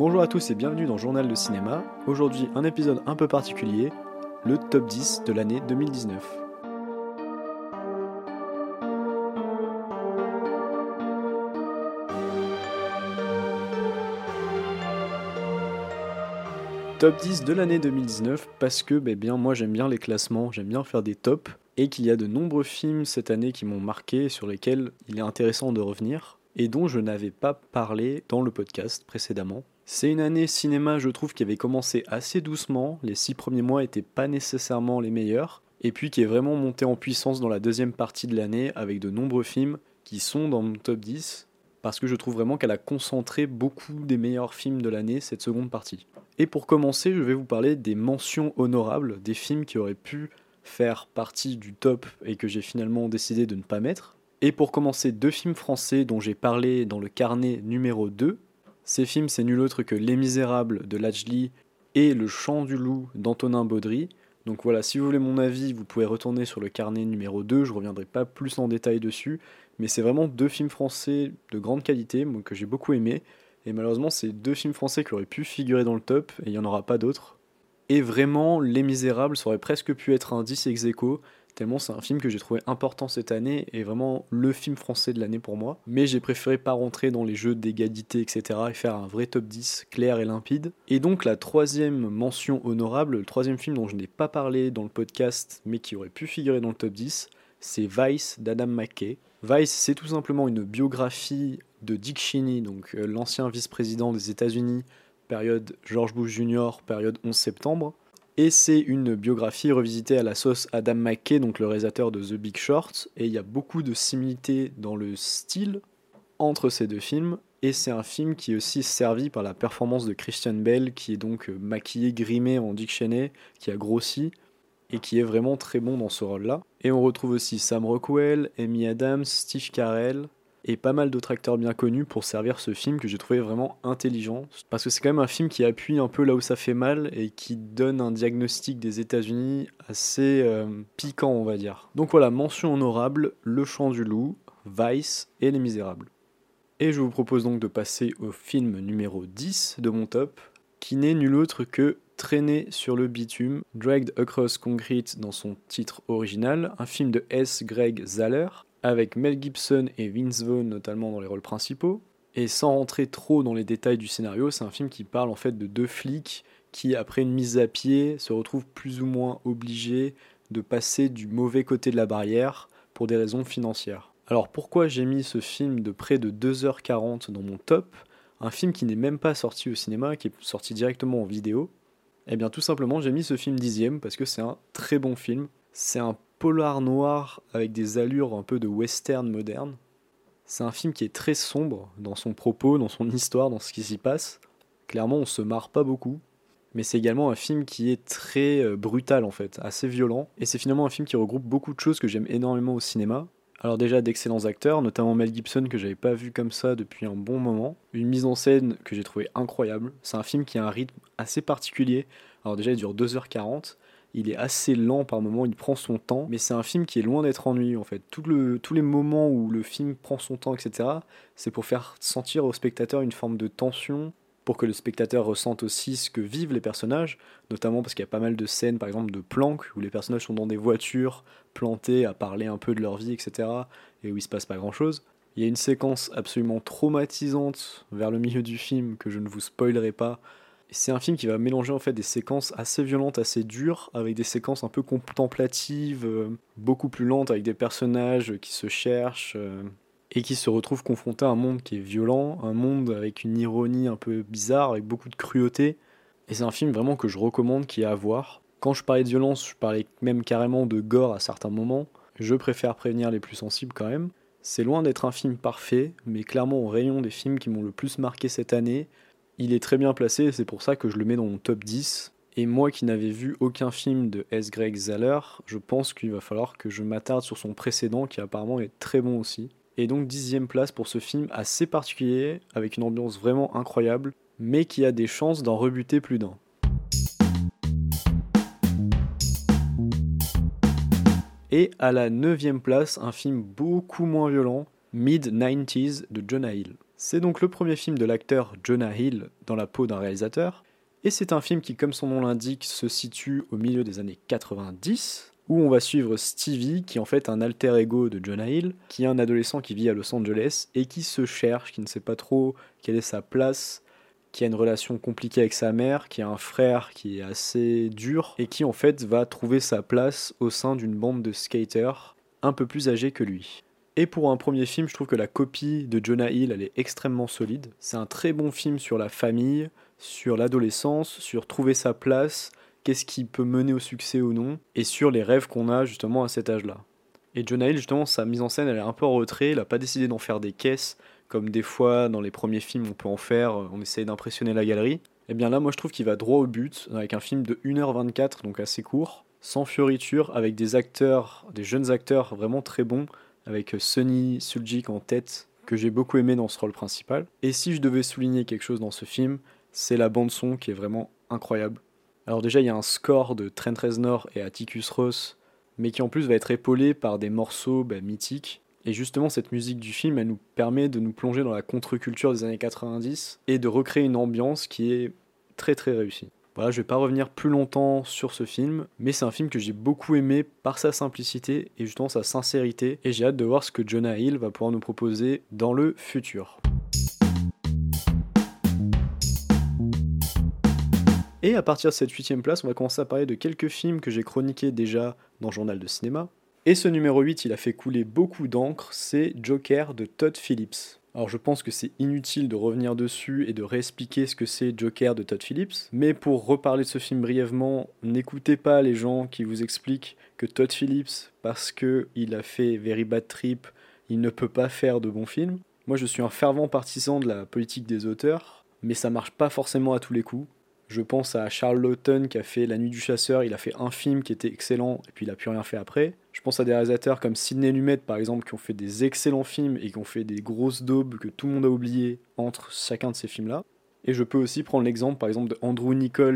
Bonjour à tous et bienvenue dans Journal de cinéma. Aujourd'hui, un épisode un peu particulier, le top 10 de l'année 2019. Top 10 de l'année 2019 parce que ben bien, moi j'aime bien les classements, j'aime bien faire des tops et qu'il y a de nombreux films cette année qui m'ont marqué sur lesquels il est intéressant de revenir et dont je n'avais pas parlé dans le podcast précédemment. C'est une année cinéma, je trouve, qui avait commencé assez doucement, les six premiers mois n'étaient pas nécessairement les meilleurs, et puis qui est vraiment monté en puissance dans la deuxième partie de l'année avec de nombreux films qui sont dans mon top 10, parce que je trouve vraiment qu'elle a concentré beaucoup des meilleurs films de l'année, cette seconde partie. Et pour commencer, je vais vous parler des mentions honorables, des films qui auraient pu faire partie du top et que j'ai finalement décidé de ne pas mettre. Et pour commencer, deux films français dont j'ai parlé dans le carnet numéro 2. Ces films, c'est nul autre que Les Misérables de Lajli et Le Chant du Loup d'Antonin Baudry. Donc voilà, si vous voulez mon avis, vous pouvez retourner sur le carnet numéro 2, je reviendrai pas plus en détail dessus, mais c'est vraiment deux films français de grande qualité, que j'ai beaucoup aimé, et malheureusement, c'est deux films français qui auraient pu figurer dans le top, et il n'y en aura pas d'autres. Et vraiment, Les Misérables, ça aurait presque pu être un 10 ex aequo, tellement c'est un film que j'ai trouvé important cette année, et vraiment le film français de l'année pour moi. Mais j'ai préféré pas rentrer dans les jeux d'égalité, etc., et faire un vrai top 10 clair et limpide. Et donc la troisième mention honorable, le troisième film dont je n'ai pas parlé dans le podcast, mais qui aurait pu figurer dans le top 10, c'est Vice d'Adam McKay. Vice, c'est tout simplement une biographie de Dick Cheney, donc euh, l'ancien vice-président des États-Unis, période George Bush Jr., période 11 septembre. Et c'est une biographie revisitée à la sauce Adam McKay, donc le réalisateur de The Big Short. Et il y a beaucoup de similitudes dans le style entre ces deux films. Et c'est un film qui est aussi servi par la performance de Christian Bell, qui est donc euh, maquillé, grimé en Dick qui a grossi et qui est vraiment très bon dans ce rôle-là. Et on retrouve aussi Sam Rockwell, Amy Adams, Steve Carell, et pas mal d'autres acteurs bien connus pour servir ce film que j'ai trouvé vraiment intelligent. Parce que c'est quand même un film qui appuie un peu là où ça fait mal et qui donne un diagnostic des États-Unis assez euh, piquant, on va dire. Donc voilà, mention honorable Le Chant du Loup, Vice et Les Misérables. Et je vous propose donc de passer au film numéro 10 de mon top, qui n'est nul autre que Traîner sur le bitume, Dragged Across Concrete dans son titre original, un film de S. Greg Zahler, avec Mel Gibson et Vince Vaughn notamment dans les rôles principaux. Et sans rentrer trop dans les détails du scénario, c'est un film qui parle en fait de deux flics qui, après une mise à pied, se retrouvent plus ou moins obligés de passer du mauvais côté de la barrière pour des raisons financières. Alors pourquoi j'ai mis ce film de près de 2h40 dans mon top? Un film qui n'est même pas sorti au cinéma, qui est sorti directement en vidéo. Eh bien tout simplement j'ai mis ce film dixième parce que c'est un très bon film. C'est un polar noir avec des allures un peu de western moderne. C'est un film qui est très sombre dans son propos, dans son histoire, dans ce qui s'y passe. Clairement, on se marre pas beaucoup, mais c'est également un film qui est très euh, brutal en fait, assez violent. Et c'est finalement un film qui regroupe beaucoup de choses que j'aime énormément au cinéma. Alors déjà d'excellents acteurs, notamment Mel Gibson que j'avais pas vu comme ça depuis un bon moment. Une mise en scène que j'ai trouvé incroyable. C'est un film qui a un rythme assez particulier. Alors déjà il dure 2h40 il est assez lent par moments, il prend son temps, mais c'est un film qui est loin d'être ennuyeux en fait. Tous les moments où le film prend son temps, etc., c'est pour faire sentir au spectateur une forme de tension, pour que le spectateur ressente aussi ce que vivent les personnages, notamment parce qu'il y a pas mal de scènes, par exemple, de planques, où les personnages sont dans des voitures, plantés, à parler un peu de leur vie, etc., et où il se passe pas grand-chose. Il y a une séquence absolument traumatisante vers le milieu du film que je ne vous spoilerai pas, c'est un film qui va mélanger en fait des séquences assez violentes, assez dures, avec des séquences un peu contemplatives, euh, beaucoup plus lentes, avec des personnages qui se cherchent euh, et qui se retrouvent confrontés à un monde qui est violent, un monde avec une ironie un peu bizarre, avec beaucoup de cruauté. Et c'est un film vraiment que je recommande, qui est à voir. Quand je parlais de violence, je parlais même carrément de gore à certains moments. Je préfère prévenir les plus sensibles quand même. C'est loin d'être un film parfait, mais clairement au rayon des films qui m'ont le plus marqué cette année, il est très bien placé, c'est pour ça que je le mets dans mon top 10. Et moi qui n'avais vu aucun film de S. Greg Zahler, je pense qu'il va falloir que je m'attarde sur son précédent qui apparemment est très bon aussi. Et donc dixième place pour ce film assez particulier, avec une ambiance vraiment incroyable, mais qui a des chances d'en rebuter plus d'un. Et à la neuvième place, un film beaucoup moins violent, Mid-90s de Jonah Hill. C'est donc le premier film de l'acteur Jonah Hill dans la peau d'un réalisateur, et c'est un film qui, comme son nom l'indique, se situe au milieu des années 90, où on va suivre Stevie, qui est en fait un alter ego de Jonah Hill, qui est un adolescent qui vit à Los Angeles et qui se cherche, qui ne sait pas trop quelle est sa place, qui a une relation compliquée avec sa mère, qui a un frère qui est assez dur, et qui en fait va trouver sa place au sein d'une bande de skaters un peu plus âgés que lui. Et pour un premier film, je trouve que la copie de Jonah Hill, elle est extrêmement solide. C'est un très bon film sur la famille, sur l'adolescence, sur trouver sa place, qu'est-ce qui peut mener au succès ou non, et sur les rêves qu'on a justement à cet âge-là. Et Jonah Hill, justement, sa mise en scène, elle est un peu en retrait, il n'a pas décidé d'en faire des caisses, comme des fois dans les premiers films on peut en faire, on essaye d'impressionner la galerie. Et eh bien là, moi je trouve qu'il va droit au but, avec un film de 1h24, donc assez court, sans fioriture, avec des acteurs, des jeunes acteurs vraiment très bons, avec Sonny Suljic en tête, que j'ai beaucoup aimé dans ce rôle principal. Et si je devais souligner quelque chose dans ce film, c'est la bande son qui est vraiment incroyable. Alors déjà, il y a un score de Trent Reznor et Atticus Ross, mais qui en plus va être épaulé par des morceaux bah, mythiques. Et justement, cette musique du film, elle nous permet de nous plonger dans la contre-culture des années 90 et de recréer une ambiance qui est très très réussie. Voilà, je vais pas revenir plus longtemps sur ce film, mais c'est un film que j'ai beaucoup aimé par sa simplicité et justement sa sincérité, et j'ai hâte de voir ce que Jonah Hill va pouvoir nous proposer dans le futur. Et à partir de cette huitième place, on va commencer à parler de quelques films que j'ai chroniqués déjà dans Journal de cinéma. Et ce numéro 8, il a fait couler beaucoup d'encre, c'est Joker de Todd Phillips. Alors je pense que c'est inutile de revenir dessus et de réexpliquer ce que c'est Joker de Todd Phillips, mais pour reparler de ce film brièvement, n'écoutez pas les gens qui vous expliquent que Todd Phillips, parce qu'il a fait Very Bad Trip, il ne peut pas faire de bons films. Moi je suis un fervent partisan de la politique des auteurs, mais ça marche pas forcément à tous les coups. Je pense à Charles Lawton qui a fait La Nuit du Chasseur, il a fait un film qui était excellent et puis il a plus rien fait après. Je pense à des réalisateurs comme Sidney Lumet par exemple qui ont fait des excellents films et qui ont fait des grosses daubes que tout le monde a oubliées entre chacun de ces films-là. Et je peux aussi prendre l'exemple par exemple de Andrew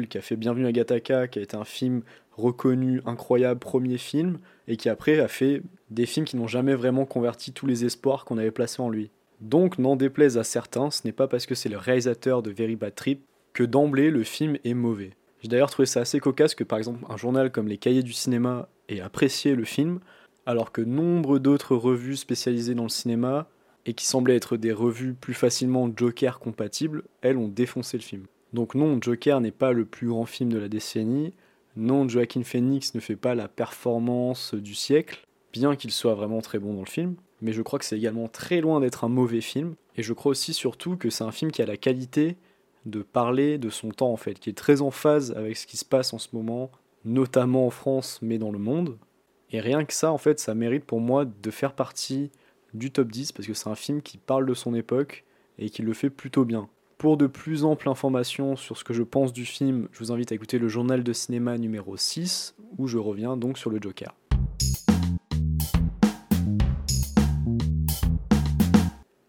qui a fait Bienvenue à Gattaca, qui a été un film reconnu, incroyable, premier film, et qui après a fait des films qui n'ont jamais vraiment converti tous les espoirs qu'on avait placés en lui. Donc, n'en déplaise à certains, ce n'est pas parce que c'est le réalisateur de Very Bad Trip que d'emblée le film est mauvais. J'ai d'ailleurs trouvé ça assez cocasse que par exemple un journal comme les Cahiers du cinéma ait apprécié le film, alors que nombre d'autres revues spécialisées dans le cinéma, et qui semblaient être des revues plus facilement Joker compatibles, elles ont défoncé le film. Donc non, Joker n'est pas le plus grand film de la décennie, non, Joaquin Phoenix ne fait pas la performance du siècle, bien qu'il soit vraiment très bon dans le film, mais je crois que c'est également très loin d'être un mauvais film, et je crois aussi surtout que c'est un film qui a la qualité de parler de son temps en fait, qui est très en phase avec ce qui se passe en ce moment, notamment en France, mais dans le monde. Et rien que ça, en fait, ça mérite pour moi de faire partie du top 10 parce que c'est un film qui parle de son époque et qui le fait plutôt bien. Pour de plus amples informations sur ce que je pense du film, je vous invite à écouter le journal de cinéma numéro 6 où je reviens donc sur le Joker.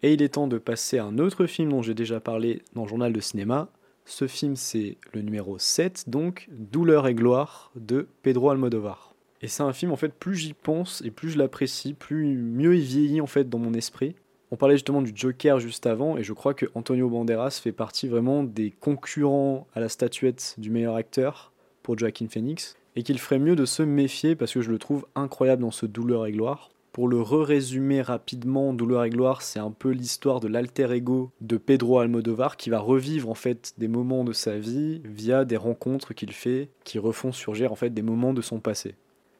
Et il est temps de passer à un autre film dont j'ai déjà parlé dans le journal de cinéma. Ce film, c'est le numéro 7, donc Douleur et gloire de Pedro Almodovar. Et c'est un film, en fait, plus j'y pense et plus je l'apprécie, plus mieux il vieillit, en fait, dans mon esprit. On parlait justement du Joker juste avant, et je crois que Antonio Banderas fait partie vraiment des concurrents à la statuette du meilleur acteur pour Joaquin Phoenix, et qu'il ferait mieux de se méfier parce que je le trouve incroyable dans ce Douleur et gloire. Pour le re-résumer rapidement, Douleur et gloire, c'est un peu l'histoire de l'alter ego de Pedro Almodovar qui va revivre en fait des moments de sa vie via des rencontres qu'il fait qui refont surgir en fait des moments de son passé.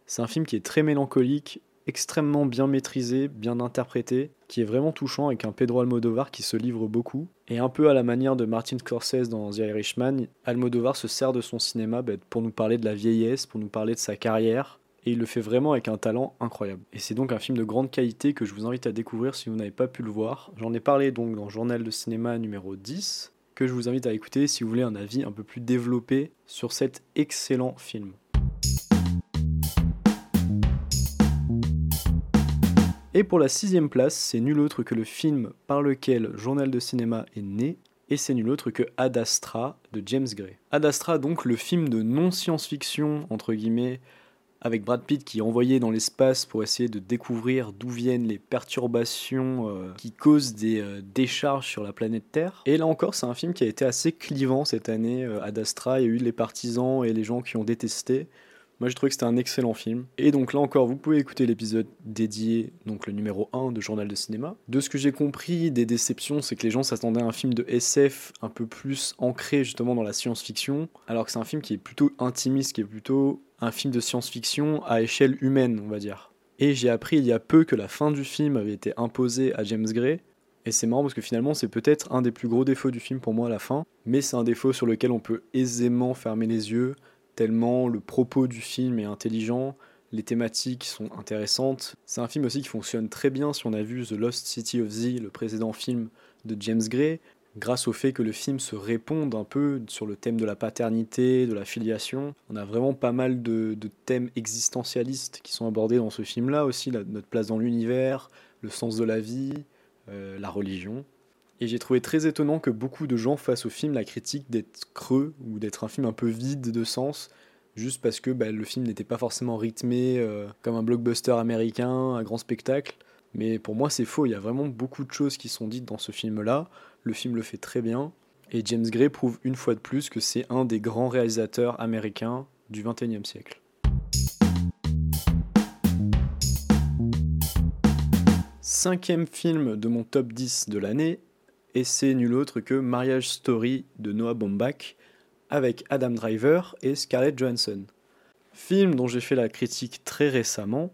C'est un film qui est très mélancolique, extrêmement bien maîtrisé, bien interprété, qui est vraiment touchant avec un Pedro Almodovar qui se livre beaucoup. Et un peu à la manière de Martin Scorsese dans The Irishman, Almodovar se sert de son cinéma bah, pour nous parler de la vieillesse, pour nous parler de sa carrière, et il le fait vraiment avec un talent incroyable. Et c'est donc un film de grande qualité que je vous invite à découvrir si vous n'avez pas pu le voir. J'en ai parlé donc dans Journal de cinéma numéro 10, que je vous invite à écouter si vous voulez un avis un peu plus développé sur cet excellent film. Et pour la sixième place, c'est nul autre que le film par lequel Journal de cinéma est né, et c'est nul autre que Ad Astra de James Gray. Ad Astra, donc le film de non-science-fiction, entre guillemets, avec Brad Pitt qui est envoyé dans l'espace pour essayer de découvrir d'où viennent les perturbations euh, qui causent des euh, décharges sur la planète Terre. Et là encore, c'est un film qui a été assez clivant cette année euh, Astra. Il y a eu les partisans et les gens qui ont détesté. Moi, j'ai trouvé que c'était un excellent film. Et donc là encore, vous pouvez écouter l'épisode dédié, donc le numéro 1 de Journal de cinéma. De ce que j'ai compris des déceptions, c'est que les gens s'attendaient à un film de SF un peu plus ancré justement dans la science-fiction, alors que c'est un film qui est plutôt intimiste, qui est plutôt un film de science-fiction à échelle humaine, on va dire. Et j'ai appris il y a peu que la fin du film avait été imposée à James Gray. Et c'est marrant parce que finalement c'est peut-être un des plus gros défauts du film pour moi à la fin, mais c'est un défaut sur lequel on peut aisément fermer les yeux, tellement le propos du film est intelligent, les thématiques sont intéressantes. C'est un film aussi qui fonctionne très bien si on a vu The Lost City of Z, le précédent film de James Gray, grâce au fait que le film se réponde un peu sur le thème de la paternité, de la filiation. On a vraiment pas mal de, thèmes existentialistes qui sont abordés dans ce film-là aussi, notre place dans l'univers, le sens de la vie, euh, la religion. Et j'ai trouvé très étonnant que beaucoup de gens fassent au film la critique d'être creux ou d'être un film un peu vide de sens, juste parce que bah, le film n'était pas forcément rythmé euh, comme un blockbuster américain, un grand spectacle. Mais pour moi, c'est faux. Il y a vraiment beaucoup de choses qui sont dites dans ce film-là. Le film le fait très bien. Et James Gray prouve une fois de plus que c'est un des grands réalisateurs américains du XXIe siècle. Cinquième film de mon top 10 de l'année, et c'est nul autre que Marriage Story de Noah Baumbach avec Adam Driver et Scarlett Johansson. Film dont j'ai fait la critique très récemment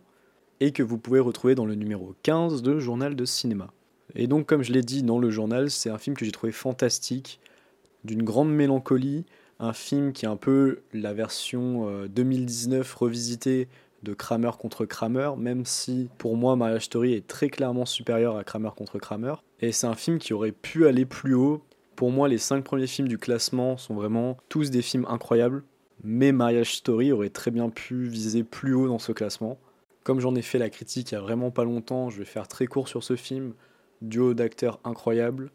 et que vous pouvez retrouver dans le numéro 15 de Journal de cinéma. Et donc comme je l'ai dit dans le journal, c'est un film que j'ai trouvé fantastique, d'une grande mélancolie, un film qui est un peu la version 2019 euh, revisitée de Kramer contre Kramer, même si pour moi Marriage Story est très clairement supérieur à Kramer contre Kramer. Et c'est un film qui aurait pu aller plus haut. Pour moi, les cinq premiers films du classement sont vraiment tous des films incroyables, mais Marriage Story aurait très bien pu viser plus haut dans ce classement. Comme j'en ai fait la critique il y a vraiment pas longtemps, je vais faire très court sur ce film. Duo d'acteurs incroyable,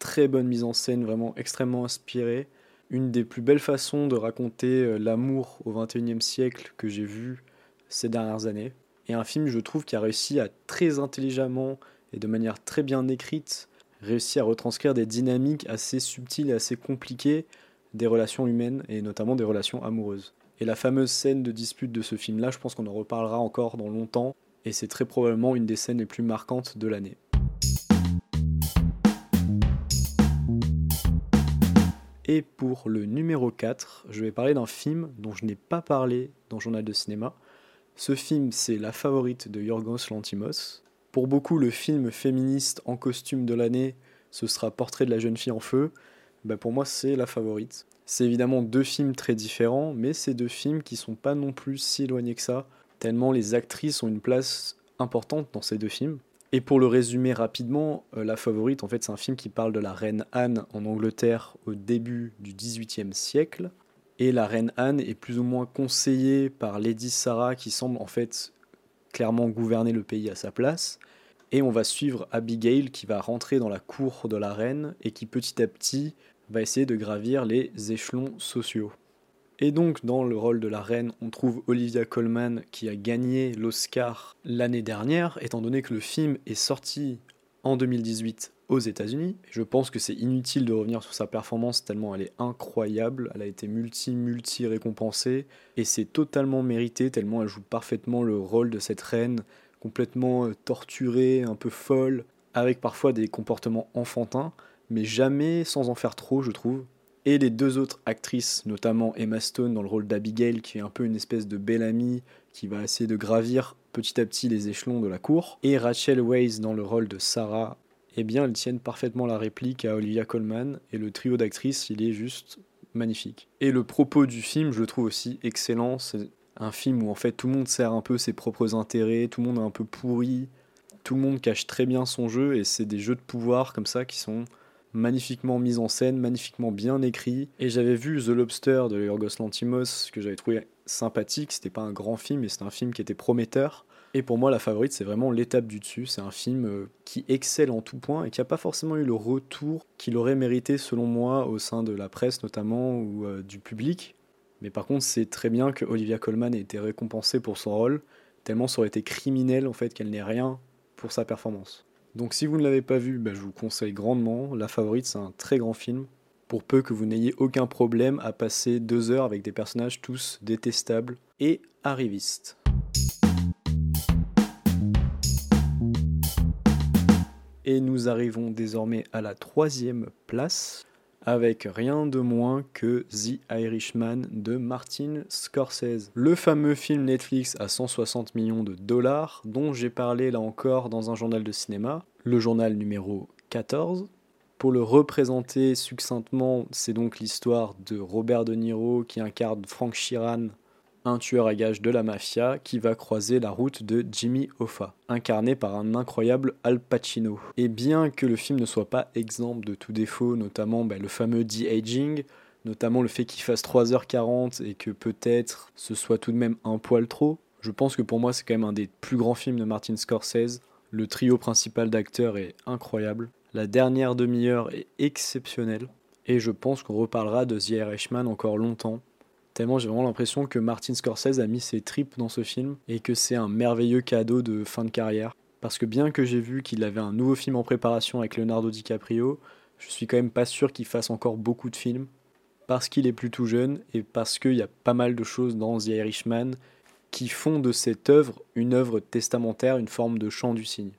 très bonne mise en scène, vraiment extrêmement inspirée. Une des plus belles façons de raconter euh, l'amour au XXIe siècle que j'ai vu ces dernières années. Et un film, je trouve, qui a réussi à très intelligemment et de manière très bien écrite, réussir à retranscrire des dynamiques assez subtiles et assez compliquées des relations humaines et notamment des relations amoureuses. Et la fameuse scène de dispute de ce film-là, je pense qu'on en reparlera encore dans longtemps, et c'est très probablement une des scènes les plus marquantes de l'année. Et pour le numéro 4, je vais parler d'un film dont je n'ai pas parlé dans Journal de cinéma, ce film, c'est la favorite de Yorgos Lantimos. Pour beaucoup, le film féministe en costume de l'année, ce sera Portrait de la jeune fille en feu. Bah, pour moi, c'est la favorite. C'est évidemment deux films très différents, mais c'est deux films qui sont pas non plus si éloignés que ça, tellement les actrices ont une place importante dans ces deux films. Et pour le résumer rapidement, euh, La Favorite, en fait, c'est un film qui parle de la reine Anne en Angleterre au début du XVIIIe siècle. Et la reine Anne est plus ou moins conseillée par Lady Sarah qui semble en fait clairement gouverner le pays à sa place. Et on va suivre Abigail qui va rentrer dans la cour de la reine et qui petit à petit va essayer de gravir les échelons sociaux. Et donc dans le rôle de la reine, on trouve Olivia Colman qui a gagné l'Oscar l'année dernière, étant donné que le film est sorti en 2018 aux États-Unis. Je pense que c'est inutile de revenir sur sa performance tellement elle est incroyable. Elle a été multi-multi récompensée et c'est totalement mérité tellement elle joue parfaitement le rôle de cette reine complètement euh, torturée, un peu folle, avec parfois des comportements enfantins, mais jamais sans en faire trop, je trouve. Et les deux autres actrices, notamment Emma Stone dans le rôle d'Abigail, qui est un peu une espèce de belle amie qui va essayer de gravir petit à petit les échelons de la cour, et Rachel Weisz dans le rôle de Sarah eh bien, elles tiennent parfaitement la réplique à Olivia Colman, et le trio d'actrices, il est juste magnifique. Et le propos du film, je le trouve aussi excellent. C'est un film où en fait tout le monde sert un peu ses propres intérêts, tout le monde est un peu pourri, tout le monde cache très bien son jeu, et c'est des jeux de pouvoir comme ça qui sont magnifiquement mis en scène, magnifiquement bien écrits. Et j'avais vu The Lobster de Yorgos Lantimos, que j'avais trouvé sympathique. C'était pas un grand film, mais c'était un film qui était prometteur. Et pour moi, La Favorite, c'est vraiment l'étape du dessus. C'est un film euh, qui excelle en tout point et qui n'a pas forcément eu le retour qu'il aurait mérité, selon moi, au sein de la presse notamment ou euh, du public. Mais par contre, c'est très bien que Olivia Colman ait été récompensée pour son rôle, tellement ça aurait été criminel en fait qu'elle n'ait rien pour sa performance. Donc si vous ne l'avez pas vu, bah, je vous conseille grandement. La Favorite, c'est un très grand film. Pour peu que vous n'ayez aucun problème à passer deux heures avec des personnages tous détestables et arrivistes. Et nous arrivons désormais à la troisième place avec rien de moins que The Irishman de Martin Scorsese. Le fameux film Netflix à 160 millions de dollars dont j'ai parlé là encore dans un journal de cinéma, le journal numéro 14. Pour le représenter succinctement, c'est donc l'histoire de Robert De Niro qui incarne Frank Sheeran un tueur à gages de la mafia qui va croiser la route de Jimmy Hoffa, incarné par un incroyable Al Pacino. Et bien que le film ne soit pas exemple de tout défaut, notamment bah, le fameux de-aging, notamment le fait qu'il fasse 3h40 et que peut-être ce soit tout de même un poil trop, je pense que pour moi c'est quand même un des plus grands films de Martin Scorsese. Le trio principal d'acteurs est incroyable. La dernière demi-heure est exceptionnelle. Et je pense qu'on reparlera de The Irishman encore longtemps. Tellement j'ai vraiment l'impression que Martin Scorsese a mis ses tripes dans ce film et que c'est un merveilleux cadeau de fin de carrière. Parce que bien que j'ai vu qu'il avait un nouveau film en préparation avec Leonardo DiCaprio, je suis quand même pas sûr qu'il fasse encore beaucoup de films. Parce qu'il est plutôt jeune et parce qu'il y a pas mal de choses dans The Irishman qui font de cette œuvre une œuvre testamentaire, une forme de chant du cygne.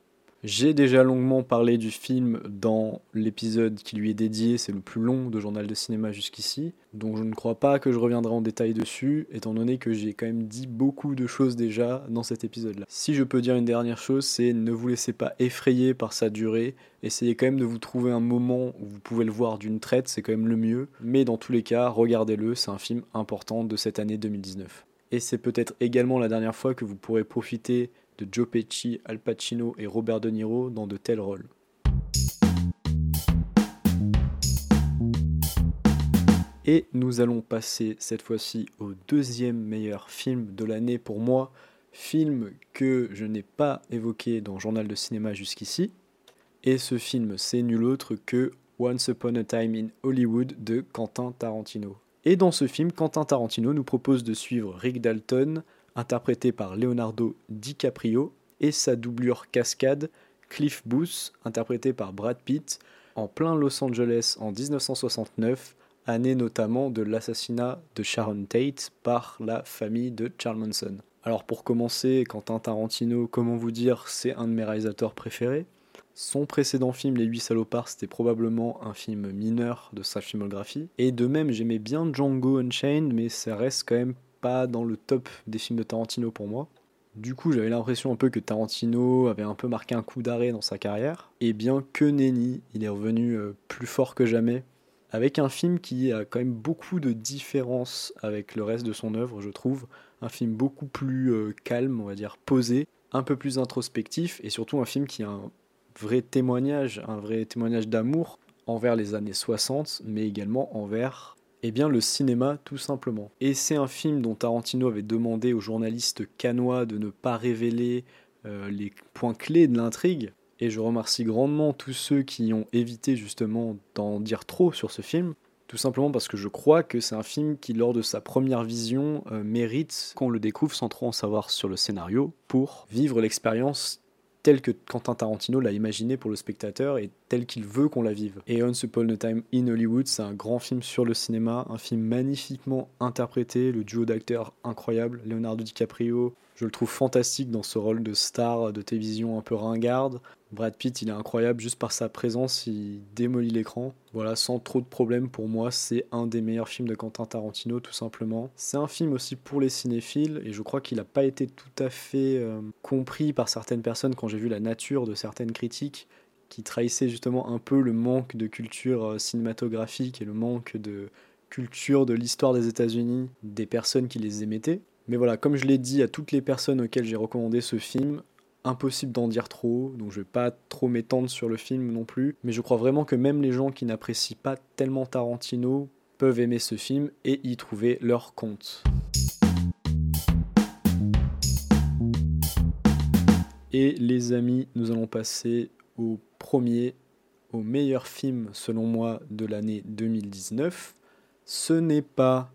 J'ai déjà longuement parlé du film dans l'épisode qui lui est dédié, c'est le plus long de journal de cinéma jusqu'ici, donc je ne crois pas que je reviendrai en détail dessus, étant donné que j'ai quand même dit beaucoup de choses déjà dans cet épisode-là. Si je peux dire une dernière chose, c'est ne vous laissez pas effrayer par sa durée, essayez quand même de vous trouver un moment où vous pouvez le voir d'une traite, c'est quand même le mieux, mais dans tous les cas, regardez-le, c'est un film important de cette année 2019. Et c'est peut-être également la dernière fois que vous pourrez profiter de Joe Pesci, Al Pacino et Robert De Niro dans de tels rôles. Et nous allons passer cette fois-ci au deuxième meilleur film de l'année pour moi, film que je n'ai pas évoqué dans Journal de cinéma jusqu'ici. Et ce film, c'est nul autre que Once Upon a Time in Hollywood de Quentin Tarantino. Et dans ce film, Quentin Tarantino nous propose de suivre Rick Dalton, interprété par Leonardo DiCaprio, et sa doublure cascade, Cliff Booth, interprété par Brad Pitt, en plein Los Angeles en 1969, année notamment de l'assassinat de Sharon Tate par la famille de Charles Manson. Alors pour commencer, Quentin Tarantino, comment vous dire, c'est un de mes réalisateurs préférés. Son précédent film, Les Huit Salopards, c'était probablement un film mineur de sa filmographie. Et de même, j'aimais bien Django Unchained, mais ça reste quand même dans le top des films de Tarantino pour moi. Du coup, j'avais l'impression un peu que Tarantino avait un peu marqué un coup d'arrêt dans sa carrière. Et bien que nenni, il est revenu euh, plus fort que jamais, avec un film qui a quand même beaucoup de différences avec le reste de son œuvre, je trouve. Un film beaucoup plus euh, calme, on va dire posé, un peu plus introspectif, et surtout un film qui a un vrai témoignage, un vrai témoignage d'amour envers les années 60, mais également envers eh bien, le cinéma, tout simplement. Et c'est un film dont Tarantino avait demandé aux journalistes canois de ne pas révéler euh, les points clés de l'intrigue. Et je remercie grandement tous ceux qui ont évité justement d'en dire trop sur ce film. Tout simplement parce que je crois que c'est un film qui, lors de sa première vision, euh, mérite qu'on le découvre sans trop en savoir sur le scénario pour vivre l'expérience tel que Quentin Tarantino l'a imaginé pour le spectateur et tel qu'il veut qu'on la vive. Et Once Upon a Time in Hollywood, c'est un grand film sur le cinéma, un film magnifiquement interprété, le duo d'acteurs incroyable, Leonardo DiCaprio, je le trouve fantastique dans ce rôle de star de télévision un peu ringarde. Brad Pitt, il est incroyable juste par sa présence, il démolit l'écran. Voilà, sans trop de problèmes pour moi, c'est un des meilleurs films de Quentin Tarantino tout simplement. C'est un film aussi pour les cinéphiles et je crois qu'il n'a pas été tout à fait euh, compris par certaines personnes quand j'ai vu la nature de certaines critiques qui trahissaient justement un peu le manque de culture euh, cinématographique et le manque de culture de l'histoire des États-Unis des personnes qui les émettaient. Mais voilà, comme je l'ai dit à toutes les personnes auxquelles j'ai recommandé ce film, impossible d'en dire trop, donc je vais pas trop m'étendre sur le film non plus, mais je crois vraiment que même les gens qui n'apprécient pas tellement Tarantino peuvent aimer ce film et y trouver leur compte. Et les amis, nous allons passer au premier, au meilleur film selon moi de l'année 2019. Ce n'est pas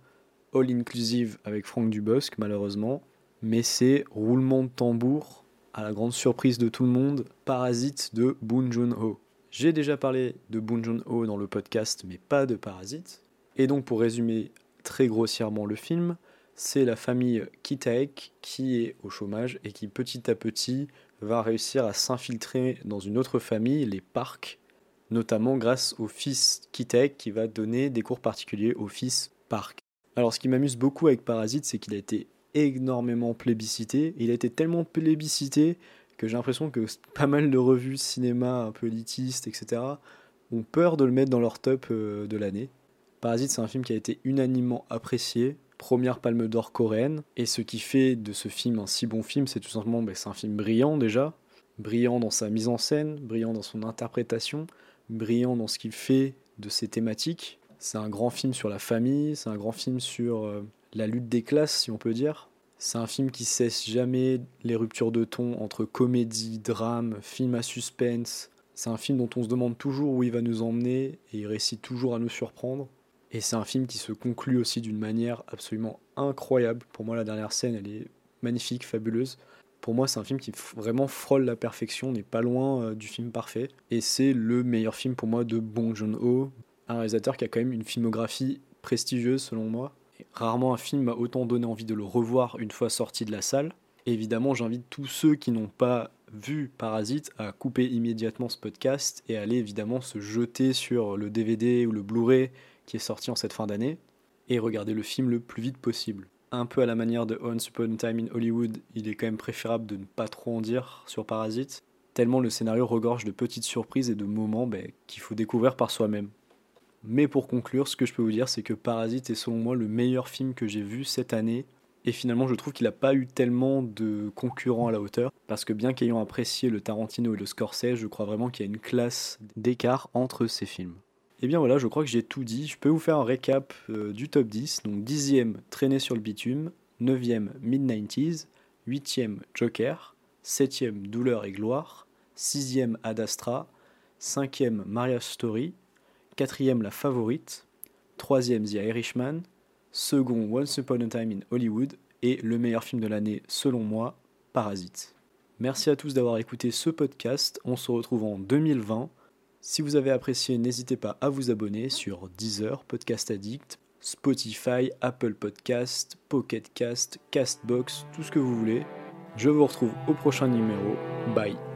all inclusive avec Franck Dubosc malheureusement, mais c'est roulement de tambour à la grande surprise de tout le monde, Parasite de Boon Joon-ho. J'ai déjà parlé de Boon Joon-ho dans le podcast, mais pas de Parasite. Et donc pour résumer très grossièrement le film, c'est la famille Kitaek qui est au chômage et qui petit à petit va réussir à s'infiltrer dans une autre famille, les Park, notamment grâce au fils Kitaek qui va donner des cours particuliers au fils Park. Alors ce qui m'amuse beaucoup avec Parasite, c'est qu'il a été énormément plébiscité. Il a été tellement plébiscité que j'ai l'impression que pas mal de revues cinéma un peu élitistes, etc., ont peur de le mettre dans leur top euh, de l'année. Parasite, c'est un film qui a été unanimement apprécié, première palme d'or coréenne, et ce qui fait de ce film un si bon film, c'est tout simplement, ben, c'est un film brillant déjà, brillant dans sa mise en scène, brillant dans son interprétation, brillant dans ce qu'il fait de ses thématiques. C'est un grand film sur la famille, c'est un grand film sur euh, la lutte des classes, si on peut dire. C'est un film qui cesse jamais les ruptures de ton entre comédie, drame, film à suspense. C'est un film dont on se demande toujours où il va nous emmener et il réussit toujours à nous surprendre. Et c'est un film qui se conclut aussi d'une manière absolument incroyable. Pour moi, la dernière scène, elle est magnifique, fabuleuse. Pour moi, c'est un film qui vraiment frôle la perfection, n'est pas loin euh, du film parfait. Et c'est le meilleur film pour moi de Bong Joon-ho, un réalisateur qui a quand même une filmographie prestigieuse selon moi. Rarement un film m'a autant donné envie de le revoir une fois sorti de la salle. évidemment, j'invite tous ceux qui n'ont pas vu Parasite à couper immédiatement ce podcast et aller évidemment se jeter sur le DVD ou le Blu-ray qui est sorti en cette fin d'année, et regarder le film le plus vite possible. Un peu à la manière de Once Upon a Time in Hollywood, il est quand même préférable de ne pas trop en dire sur Parasite, tellement le scénario regorge de petites surprises et de moments ben, qu'il faut découvrir par soi-même. Mais pour conclure, ce que je peux vous dire, c'est que Parasite est selon moi le meilleur film que j'ai vu cette année. Et finalement, je trouve qu'il n'a pas eu tellement de concurrents à la hauteur. Parce que bien qu'ayant apprécié le Tarantino et le Scorsese, je crois vraiment qu'il y a une classe d'écart entre ces films. Et eh bien voilà, je crois que j'ai tout dit. Je peux vous faire un récap euh, du top 10. Donc 10e, Traîner sur le bitume. 9e, Mid-90s. 8e, Joker. 7e, Douleur et gloire. 6e, Ad Astra. 5e, Maria Story. 4e, La Favorite. 3e, The Irishman. Second, Once Upon a Time in Hollywood. Et le meilleur film de l'année, selon moi, Parasite. Merci à tous d'avoir écouté ce podcast. On se retrouve en 2020 si vous avez apprécié, n'hésitez pas à vous abonner sur Deezer, Podcast Addict, Spotify, Apple Podcast, Pocket Cast, Castbox, tout ce que vous voulez. Je vous retrouve au prochain numéro. Bye